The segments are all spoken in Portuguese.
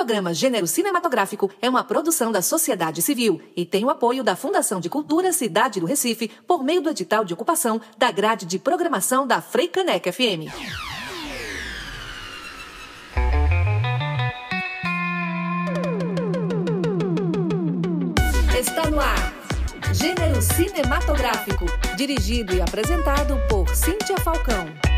programa Gênero Cinematográfico é uma produção da sociedade civil e tem o apoio da Fundação de Cultura Cidade do Recife por meio do edital de ocupação da grade de programação da Freicaneca FM. Está no ar. Gênero Cinematográfico, dirigido e apresentado por Cíntia Falcão.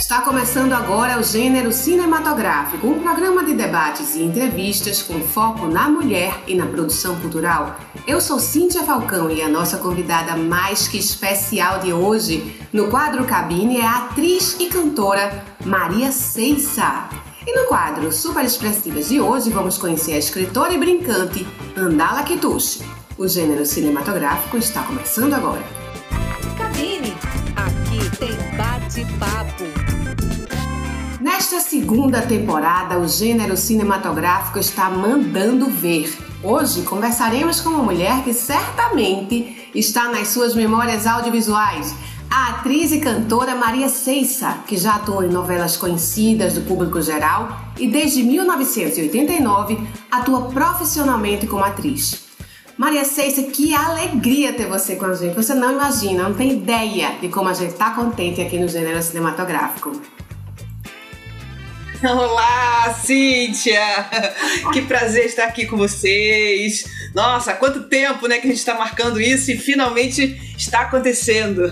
Está começando agora o Gênero Cinematográfico, um programa de debates e entrevistas com foco na mulher e na produção cultural. Eu sou Cíntia Falcão e a nossa convidada mais que especial de hoje no quadro Cabine é a atriz e cantora Maria Ceissa. E no quadro Super Expressivas de hoje vamos conhecer a escritora e brincante Andala Kitushi. O gênero cinematográfico está começando agora. Cabine, aqui tem bate-papo. Nesta segunda temporada, o gênero cinematográfico está mandando ver. Hoje conversaremos com uma mulher que certamente está nas suas memórias audiovisuais. A atriz e cantora Maria Ceissa, que já atuou em novelas conhecidas do público geral e desde 1989 atua profissionalmente como atriz. Maria Ceissa, que alegria ter você com a gente. Você não imagina, não tem ideia de como a gente está contente aqui no gênero cinematográfico. Olá, Cíntia! Que prazer estar aqui com vocês. Nossa, quanto tempo né, que a gente está marcando isso e finalmente está acontecendo.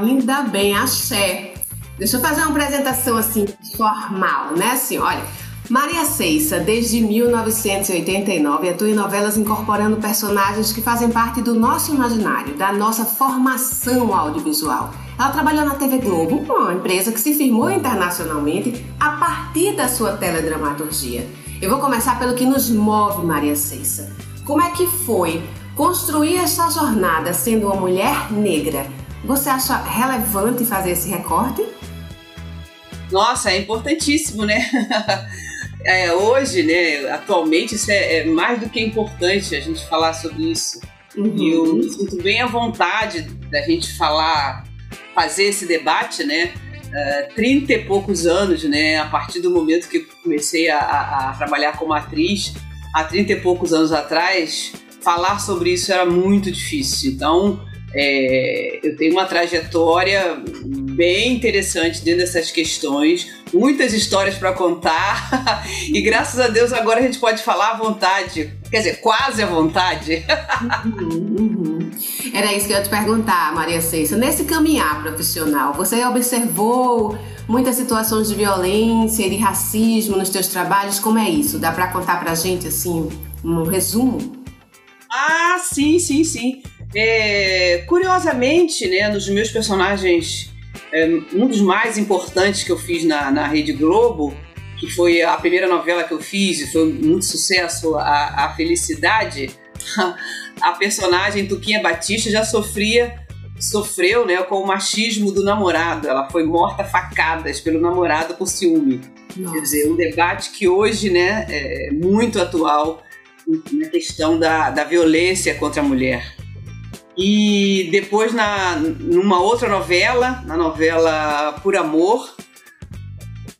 Ainda bem, axé. Deixa eu fazer uma apresentação assim, formal, né? Assim, olha. Maria Ceissa, desde 1989, atua em novelas incorporando personagens que fazem parte do nosso imaginário, da nossa formação audiovisual. Ela trabalhou na TV Globo, uma empresa que se firmou internacionalmente a partir da sua teledramaturgia. Eu vou começar pelo que nos move, Maria Ceissa. Como é que foi construir essa jornada sendo uma mulher negra? Você acha relevante fazer esse recorte? Nossa, é importantíssimo, né? é, hoje, né, atualmente, isso é, é, mais do que importante a gente falar sobre isso. Uhum. E eu me sinto bem à vontade da gente falar fazer esse debate, né? Uh, 30 e poucos anos, né? A partir do momento que comecei a, a, trabalhar como atriz, há 30 e poucos anos atrás, falar sobre isso era muito difícil. Então, é, eu tenho uma trajetória bem interessante dentro dessas questões, muitas histórias para contar e graças a Deus agora a gente pode falar à vontade, quer dizer, quase à vontade. Uhum, uhum. Era isso que eu ia te perguntar, Maria Ceissa. Nesse caminhar profissional, você observou muitas situações de violência e de racismo nos teus trabalhos? Como é isso? Dá para contar para gente assim um resumo? Ah, sim, sim, sim. É, curiosamente, né, nos meus personagens, é, um dos mais importantes que eu fiz na, na Rede Globo, que foi a primeira novela que eu fiz e foi muito sucesso, a, a Felicidade, a personagem Tuquinha Batista já sofria sofreu né, com o machismo do namorado. Ela foi morta facadas pelo namorado por ciúme. Nossa. Quer dizer, um debate que hoje né, é muito atual na questão da, da violência contra a mulher. E depois, na, numa outra novela, na novela Por Amor,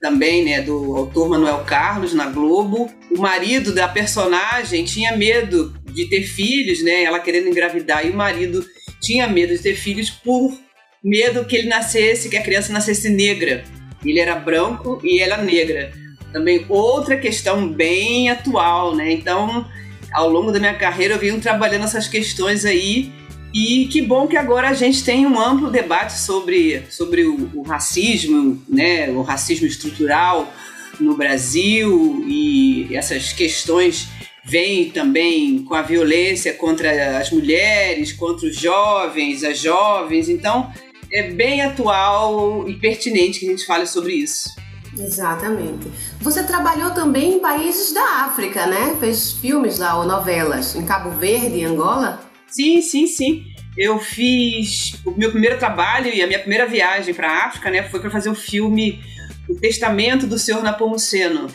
também, né, do autor Manuel Carlos, na Globo, o marido da personagem tinha medo de ter filhos, né, ela querendo engravidar, e o marido tinha medo de ter filhos por medo que ele nascesse, que a criança nascesse negra. Ele era branco e ela negra. Também outra questão bem atual, né? Então, ao longo da minha carreira eu venho trabalhando essas questões aí e que bom que agora a gente tem um amplo debate sobre, sobre o, o racismo, né, o racismo estrutural no Brasil e essas questões vêm também com a violência contra as mulheres, contra os jovens, as jovens. Então, é bem atual e pertinente que a gente fale sobre isso. Exatamente. Você trabalhou também em países da África, né? Fez filmes lá ou novelas em Cabo Verde, em Angola? Sim, sim, sim. Eu fiz o meu primeiro trabalho e a minha primeira viagem para a África, né, foi para fazer o filme O Testamento do Senhor Napomuceno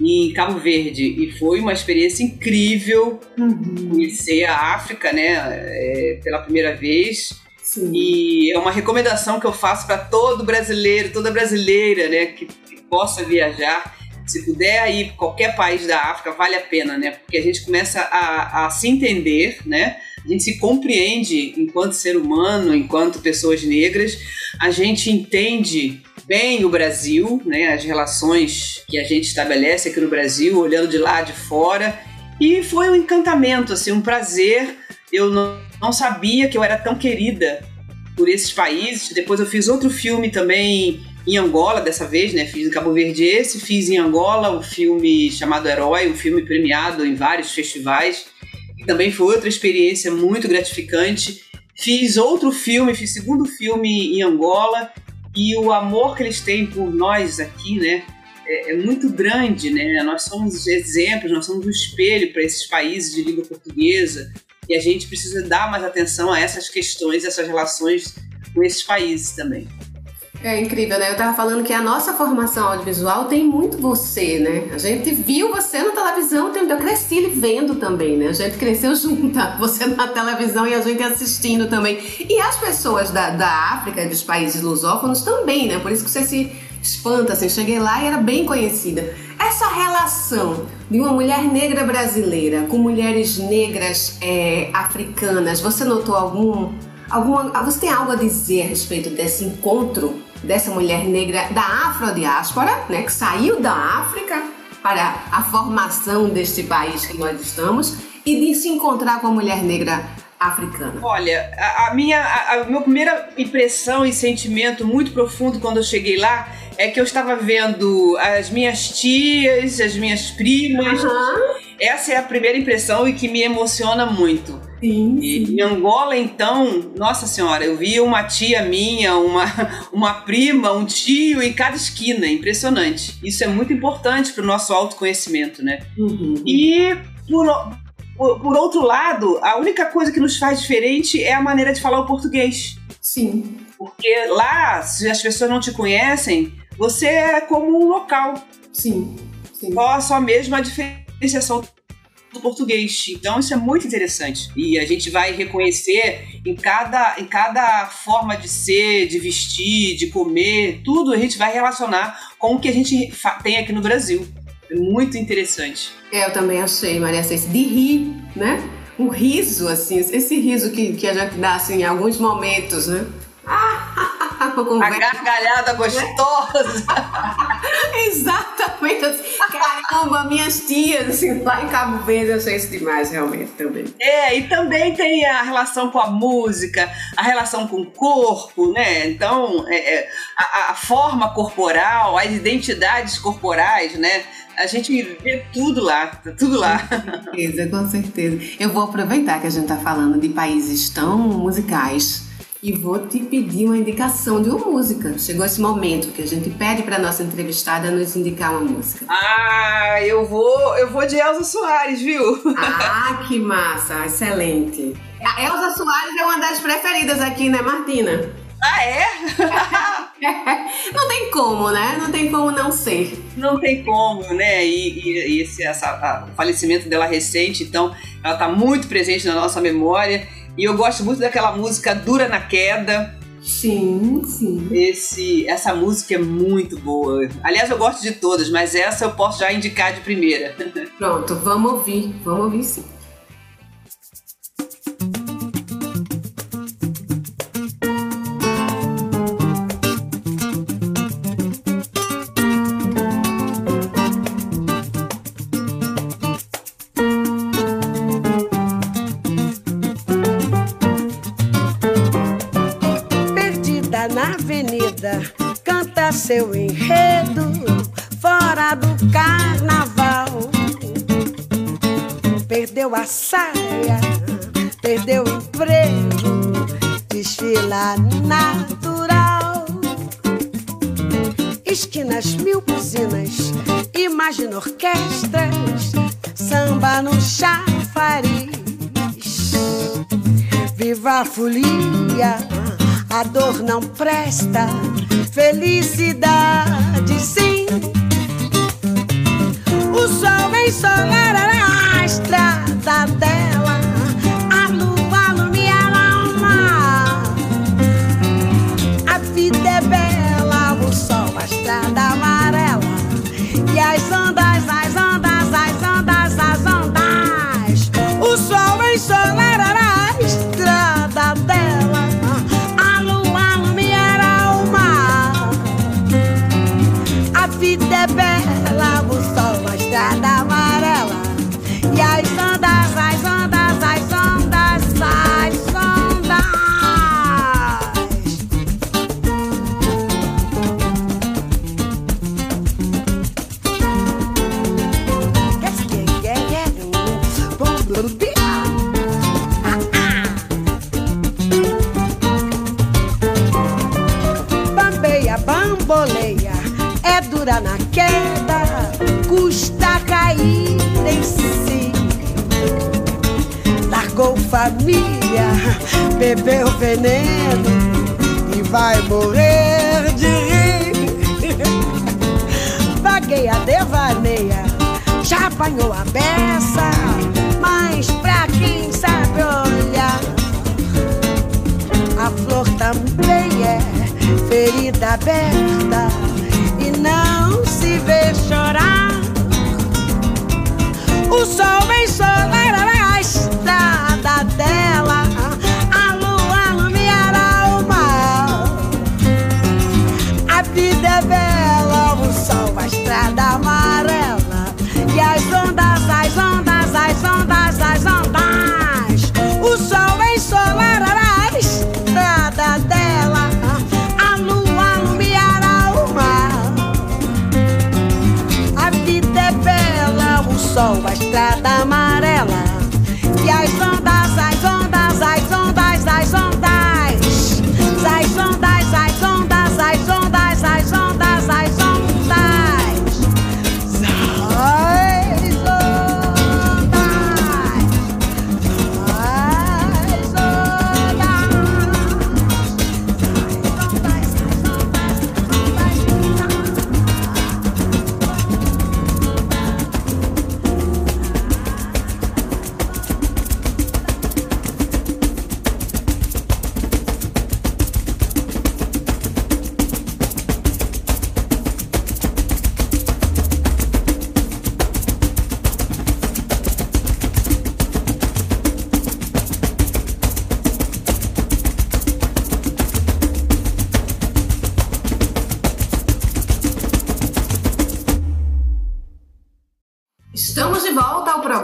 em Cabo Verde e foi uma experiência incrível uhum. conhecer a África, né, é, pela primeira vez. Sim. E é uma recomendação que eu faço para todo brasileiro, toda brasileira, né, que, que possa viajar Se puder ir para qualquer país da África, vale a pena, né? Porque a gente começa a, a se entender, né? A gente se compreende enquanto ser humano, enquanto pessoas negras. A gente entende bem o Brasil, né? As relações que a gente estabelece aqui no Brasil, olhando de lá de fora. E foi um encantamento, assim, um prazer. Eu não, não sabia que eu era tão querida por esses países. Depois eu fiz outro filme também em Angola dessa vez, né? Fiz em Cabo Verde esse, fiz em Angola um filme chamado Herói, um filme premiado em vários festivais. E também foi outra experiência muito gratificante. Fiz outro filme, fiz segundo filme em Angola e o amor que eles têm por nós aqui, né? É, é muito grande, né? Nós somos exemplos, nós somos um espelho para esses países de língua portuguesa e a gente precisa dar mais atenção a essas questões, essas relações com esses países também. É incrível, né? Eu tava falando que a nossa formação audiovisual tem muito você, né? A gente viu você na televisão, eu cresci vendo também, né? A gente cresceu junto, você na televisão e a gente assistindo também. E as pessoas da, da África, dos países lusófonos também, né? Por isso que você se espanta, assim, cheguei lá e era bem conhecida. Essa relação de uma mulher negra brasileira com mulheres negras é, africanas, você notou algum Alguma, você tem algo a dizer a respeito desse encontro dessa mulher negra da afrodiáspora, né, que saiu da África para a formação deste país que nós estamos e de se encontrar com a mulher negra africana? Olha, a, a minha, a, a, minha primeira impressão e sentimento muito profundo quando eu cheguei lá é que eu estava vendo as minhas tias, as minhas primas. Uhum. Essa é a primeira impressão e que me emociona muito. Sim, E em Angola, então, nossa senhora, eu vi uma tia minha, uma, uma prima, um tio em cada esquina. Impressionante. Isso é muito importante para o nosso autoconhecimento, né? Uhum. E por, por, por outro lado, a única coisa que nos faz diferente é a maneira de falar o português. Sim. Porque lá, se as pessoas não te conhecem, você é como um local. Sim. Sim. Só, só mesmo a diferenciação do português. Então isso é muito interessante. E a gente vai reconhecer em cada, em cada forma de ser, de vestir, de comer, tudo a gente vai relacionar com o que a gente tem aqui no Brasil. É muito interessante. É, eu também achei, Maria Ceci, de rir, né? Um riso, assim, esse riso que, que a gente dá assim, em alguns momentos, né? A gargalhada gostosa. Exatamente. Caramba, minhas tias, assim, lá em Cabo Verde, eu achei isso demais, realmente, também. É, e também tem a relação com a música, a relação com o corpo, né? Então, é, é, a, a forma corporal, as identidades corporais, né? a gente vê tudo lá, tá tudo lá. Com certeza, com certeza. Eu vou aproveitar que a gente está falando de países tão musicais e vou te pedir uma indicação de uma música. Chegou esse momento que a gente pede para nossa entrevistada nos indicar uma música. Ah, eu vou, eu vou de Elza Soares, viu? Ah, que massa, excelente. A Elza Soares é uma das preferidas aqui, né, Martina? Ah, é? não tem como, né? Não tem como não ser. Não tem como, né? E, e, e esse essa, a, o falecimento dela recente, então, ela está muito presente na nossa memória. E eu gosto muito daquela música Dura na Queda. Sim, sim. Esse, essa música é muito boa. Aliás, eu gosto de todas, mas essa eu posso já indicar de primeira. Pronto, vamos ouvir. Vamos ouvir sim. Seu a dor não presta felicidade, sim. O sol ensolará a estrada dela, a lua alumiará o mar. A vida é bela, o sol, a estrada amarela e as ondas família beça, mas pra quem sabe olhar, a flor também é ferida aberta e não se vê chorar. O sol vem solar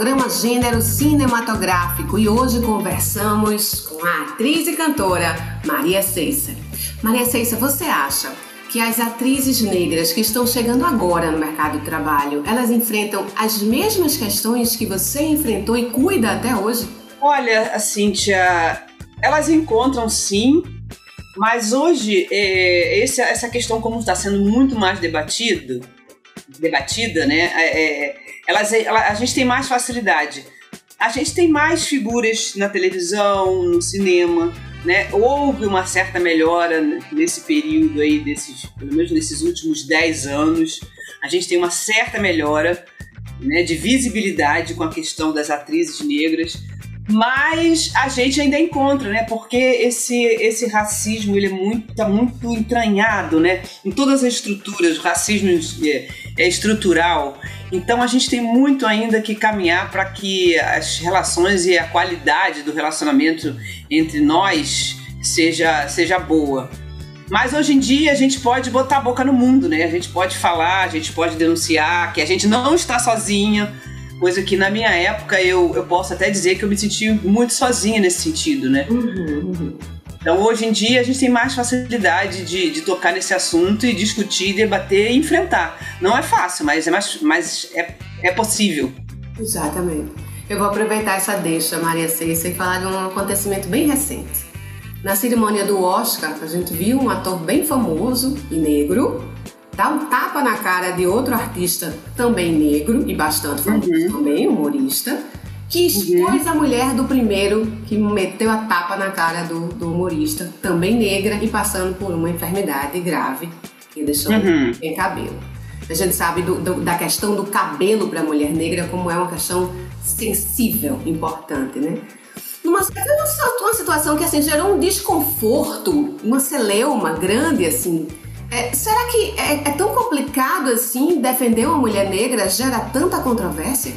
programa Gênero Cinematográfico e hoje conversamos com a atriz e cantora Maria Ceissa. Maria Ceissa, você acha que as atrizes negras que estão chegando agora no mercado de trabalho, elas enfrentam as mesmas questões que você enfrentou e cuida até hoje? Olha, Cíntia, elas encontram sim, mas hoje é, essa questão como está sendo muito mais debatido, debatida, né? é, é, elas, ela- a gente tem mais facilidade. A gente tem mais figuras na televisão, no cinema, né? Houve uma certa melhora nesse período aí, desses, pelo menos nesses últimos 10 anos. A gente tem uma certa melhora né, de visibilidade com a questão das atrizes negras, mas a gente ainda encontra, né? Porque esse, esse racismo ele é muito, tá muito entranhado, né? Em todas as estruturas, o racismo é, é estrutural. Então a gente tem muito ainda que caminhar para que as relações e a qualidade do relacionamento entre nós seja, seja boa. Mas hoje em dia a gente pode botar a boca no mundo, né? A gente pode falar, a gente pode denunciar que a gente não está sozinha. Coisa que na minha época eu, eu posso até dizer que eu me senti muito sozinha nesse sentido, né? Então hoje em dia a gente tem mais facilidade de, de tocar nesse assunto e discutir, debater e enfrentar. Não é fácil, mas é, mais, mas é, é possível. Exatamente. Eu vou aproveitar essa deixa, Maria Ceissa, e falar de um acontecimento bem recente. Na cerimônia do Oscar, a gente viu um ator bem famoso e negro dar um tapa na cara de outro artista também negro e bastante famoso também, humorista, que expôs a mulher do primeiro que meteu a tapa na cara do, do humorista, também negra e passando por uma enfermidade grave que deixou Uhum. sem cabelo. A gente sabe do- do- da questão do cabelo para a mulher negra como é uma questão sensível, importante, né? Numa, uma situação que assim, gerou um desconforto, uma celeuma grande assim. É, será que é, é tão complicado assim defender uma mulher negra gera tanta controvérsia?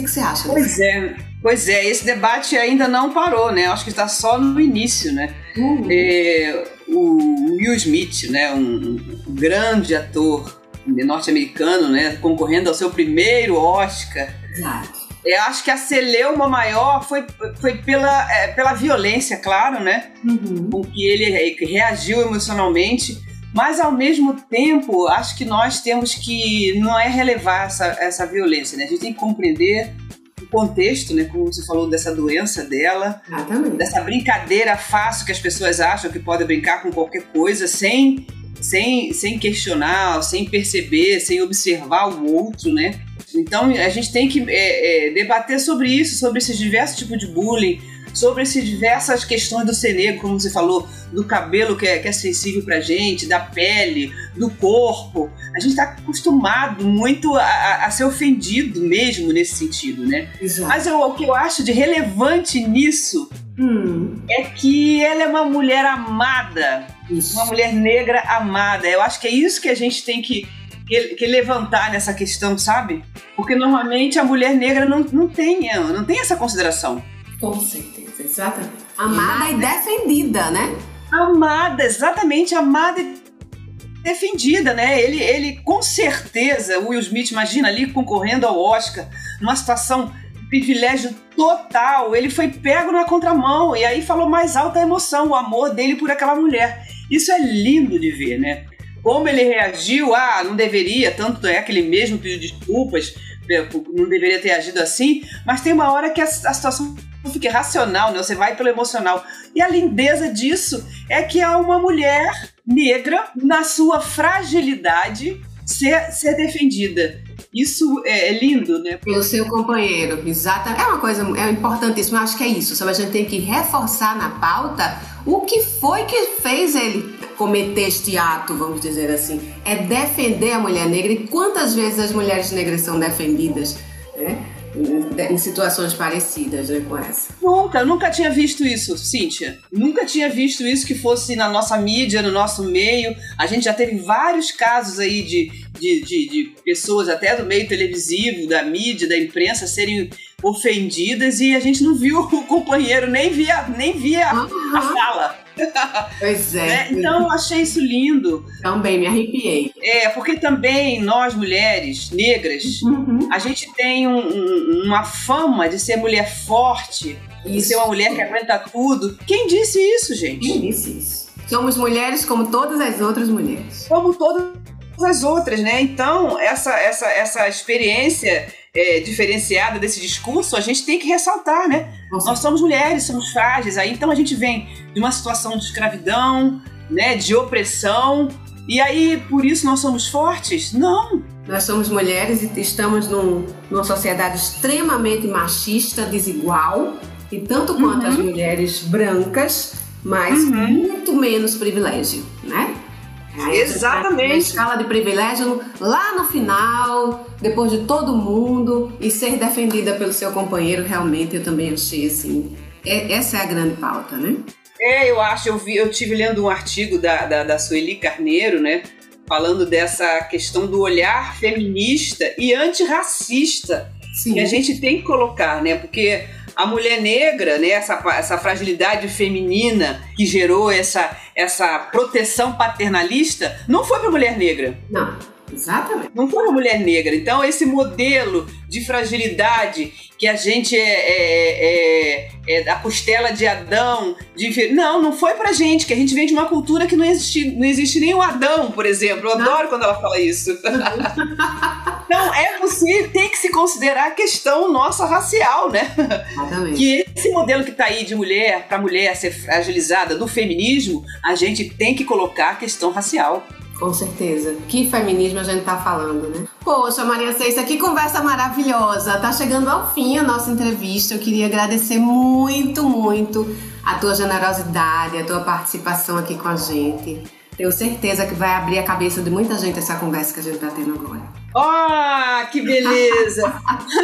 Que, que você acha? Pois é, pois é, esse debate ainda não parou, né? Acho que está só no início, né? Uhum. É, o Will Smith, né, um, um grande ator norte-americano, né, concorrendo ao seu primeiro Oscar. Exato. Eu acho que a celeuma maior foi, foi pela, é, pela violência, claro, né? Uhum. com que ele re- reagiu emocionalmente, mas ao mesmo tempo acho que nós temos que não é relevar essa, essa violência, né? A gente tem que compreender o contexto, né? Como você falou dessa doença dela, Exatamente. dessa brincadeira fácil que as pessoas acham que podem brincar com qualquer coisa sem sem, sem questionar, sem perceber, sem observar o outro, né? Então a gente tem que é, é, debater sobre isso, sobre esses diversos tipos de bullying, sobre essas diversas questões do ser negro, como você falou, do cabelo que é, que é sensível pra gente, da pele, do corpo. A gente está acostumado muito a, a, ser ofendido mesmo nesse sentido, né? Exato. Mas eu, o que eu acho de relevante nisso Hum, é que ela é uma mulher amada, isso. uma mulher negra amada. Eu acho que é isso que a gente tem que, que, que levantar nessa questão, sabe? Porque normalmente a mulher negra não, não, tem, não tem essa consideração. Com certeza, exatamente. Amada e defendida, né? Amada, exatamente, amada e defendida, né? Ele, ele com certeza, o Will Smith, imagina ali concorrendo ao Oscar, numa situação de privilégio total, ele foi pego na contramão e aí falou mais alta a emoção, o amor dele por aquela mulher. Isso é lindo de ver, né? Como ele reagiu, ah, não deveria, tanto é que ele mesmo pediu desculpas, não deveria ter agido assim, mas tem uma hora que a, a situação fica irracional, né? Você vai pelo emocional. E a lindeza disso é que há uma mulher negra, na sua fragilidade, ser, ser defendida. Isso é, é lindo, né? Pelo seu companheiro, exata. É uma coisa é importantíssima, eu acho que é isso. Sabe? A gente tem que reforçar na pauta o que foi que fez ele cometer este ato, vamos dizer assim. É defender a mulher negra e quantas vezes as mulheres negras são defendidas, né? Em situações parecidas né, com essa. Nunca, nunca tinha visto isso, Cíntia. Nunca tinha visto isso que fosse na nossa mídia, no nosso meio. A gente já teve vários casos aí de, de, de, de pessoas até do meio televisivo, da mídia, da imprensa serem ofendidas e a gente não viu o companheiro, nem via, nem via Uhum. a fala. Pois é. né? Então eu achei isso lindo. Também me arrepiei. É, porque também nós mulheres negras, Uhum. a gente tem um- um- uma fama de ser mulher forte, de Isso. ser uma mulher que aguenta tudo. Quem disse isso, gente? Quem disse isso? Somos mulheres como todas as outras mulheres. Como todas as outras, né? Então, essa, essa, essa experiência é, diferenciada desse discurso, a gente tem que ressaltar, né? Nós somos mulheres, somos frágeis, aí então a gente vem de uma situação de escravidão, né, de opressão, e aí por isso nós somos fortes? Não, Nós somos mulheres e estamos num- numa sociedade extremamente machista, desigual, e tanto quanto as mulheres brancas, mas Uhum. muito menos privilégio, né? A Exatamente. na escala de privilégio lá no final, depois de todo mundo, e ser defendida pelo seu companheiro, realmente eu também achei assim. é- essa é a grande pauta, né? É, eu acho, eu vi, eu tive lendo um artigo da, da, da Sueli Carneiro, né? Falando dessa questão do olhar feminista e antirracista Sim. que a gente tem que colocar, né? Porque a mulher negra, né? Essa, essa fragilidade feminina que gerou essa, essa proteção paternalista, não foi para mulher negra. Não, exatamente. Não foi uma mulher negra. Então, esse modelo de fragilidade que a gente é, é, é- é da costela de Adão, de não, não foi pra gente, que a gente vem de uma cultura que não existe, não existe nem o Adão, por exemplo. Eu adoro quando ela fala isso. Não, é possível, tem que se considerar a questão nossa racial, né? Exatamente. Que esse modelo que tá aí de mulher para mulher ser fragilizada do feminismo, a gente tem que colocar a questão racial. Com certeza. Que feminismo a gente tá falando, né? Poxa, Maria Ceiça, que conversa maravilhosa. Tá chegando ao fim a nossa entrevista. Eu queria agradecer muito, muito a tua generosidade, a tua participação aqui com a gente. Tenho certeza que vai abrir a cabeça de muita gente essa conversa que a gente tá tendo agora. Ah, que beleza!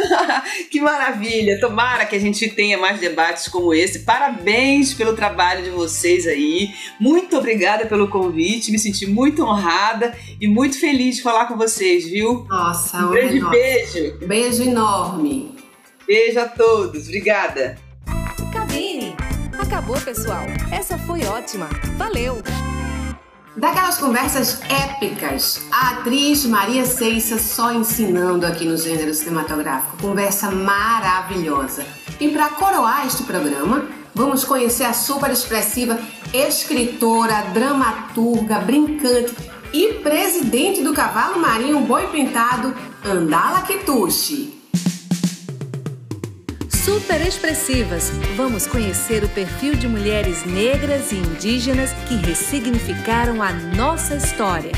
que maravilha! Tomara que a gente tenha mais debates como esse. Parabéns pelo trabalho de vocês aí. Muito obrigada pelo convite. Me senti muito honrada e muito feliz de falar com vocês, viu? Nossa, Um um grande enorme. beijo. Beijo enorme. Beijo a todos. Obrigada. Cabine! Acabou, pessoal. Essa foi ótima. Valeu! Daquelas conversas épicas, a atriz Maria Ceiça só ensinando aqui no gênero cinematográfico. Conversa maravilhosa. E para coroar este programa, vamos conhecer a super expressiva escritora, dramaturga, brincante e presidente do Cavalo Marinho Boi Pintado, Andala Kitushi. Super expressivas. Vamos conhecer o perfil de mulheres negras e indígenas que ressignificaram a nossa história.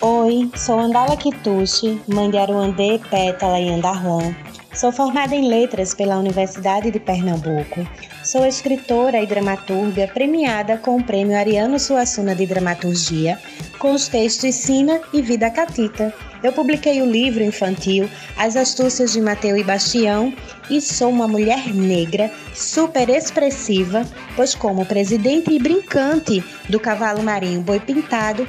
Oi, sou Andala Kitushi, mãe de Aruandê, Pétala e Andarlan. Sou formada em Letras pela Universidade de Pernambuco. Sou escritora e dramaturga premiada com o Prêmio Ariano Suassuna de Dramaturgia, com os textos Sina e Vida Catita. Eu publiquei o livro infantil As Astúcias de Mateu e Bastião e sou uma mulher negra, super expressiva, pois como presidente e brincante do cavalo marinho Boi Pintado,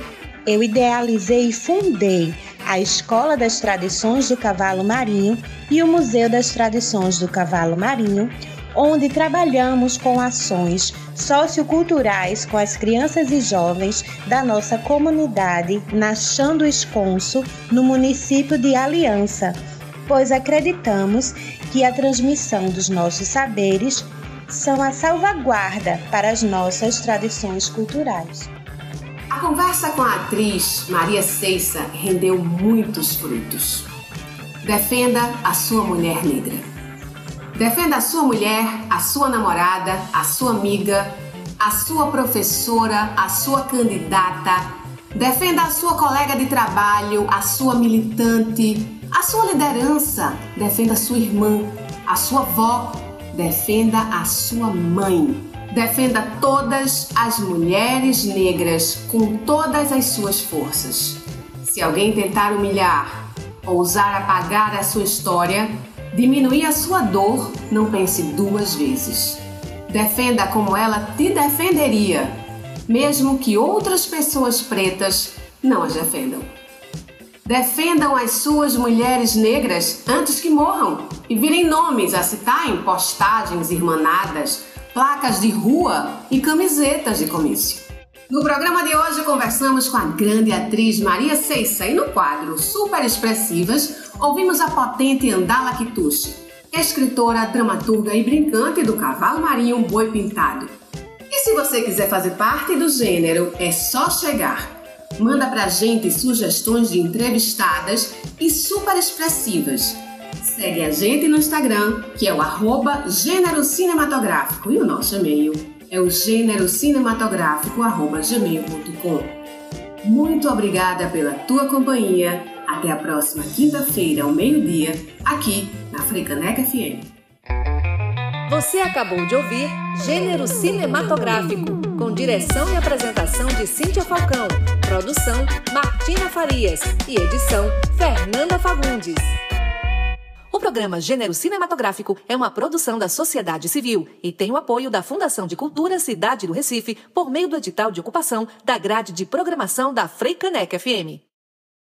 eu idealizei e fundei a Escola das Tradições do Cavalo Marinho e o Museu das Tradições do Cavalo Marinho, onde trabalhamos com ações socioculturais com as crianças e jovens da nossa comunidade na Chão do Esconso, no município de Aliança, pois acreditamos que a transmissão dos nossos saberes são a salvaguarda para as nossas tradições culturais. A conversa com a atriz Maria Ceissa rendeu muitos frutos. Defenda a sua mulher negra. Defenda a sua mulher, a sua namorada, a sua amiga, a sua professora, a sua candidata. Defenda a sua colega de trabalho, a sua militante, a sua liderança. Defenda a sua irmã, a sua avó. Defenda a sua mãe. Defenda todas as mulheres negras com todas as suas forças. Se alguém tentar humilhar, ousar apagar a sua história, diminuir a sua dor, não pense duas vezes. Defenda como ela te defenderia, mesmo que outras pessoas pretas não as defendam. Defendam as suas mulheres negras antes que morram e virem nomes a citar em postagens irmanadas placas de rua e camisetas de comício. No programa de hoje conversamos com a grande atriz Maria Ceissa e no quadro Super Expressivas ouvimos a potente Andala Kitushi, escritora, dramaturga e brincante do cavalo marinho Boi Pintado. E se você quiser fazer parte do gênero, é só chegar. Manda pra gente sugestões de entrevistadas e super expressivas Segue a gente no Instagram, que é o arroba Gênero Cinematográfico, e o nosso e-mail é o gênerocinematográfico.gmail.com. Muito obrigada pela tua companhia. Até a próxima quinta-feira, ao meio-dia, aqui na Frecanec FM. Você acabou de ouvir Gênero Cinematográfico, com direção e apresentação de Cíntia Falcão, produção Martina Farias e edição Fernanda Fagundes. O programa Gênero Cinematográfico é uma produção da sociedade civil e tem o apoio da Fundação de Cultura Cidade do Recife por meio do edital de ocupação da grade de programação da Freicanec FM.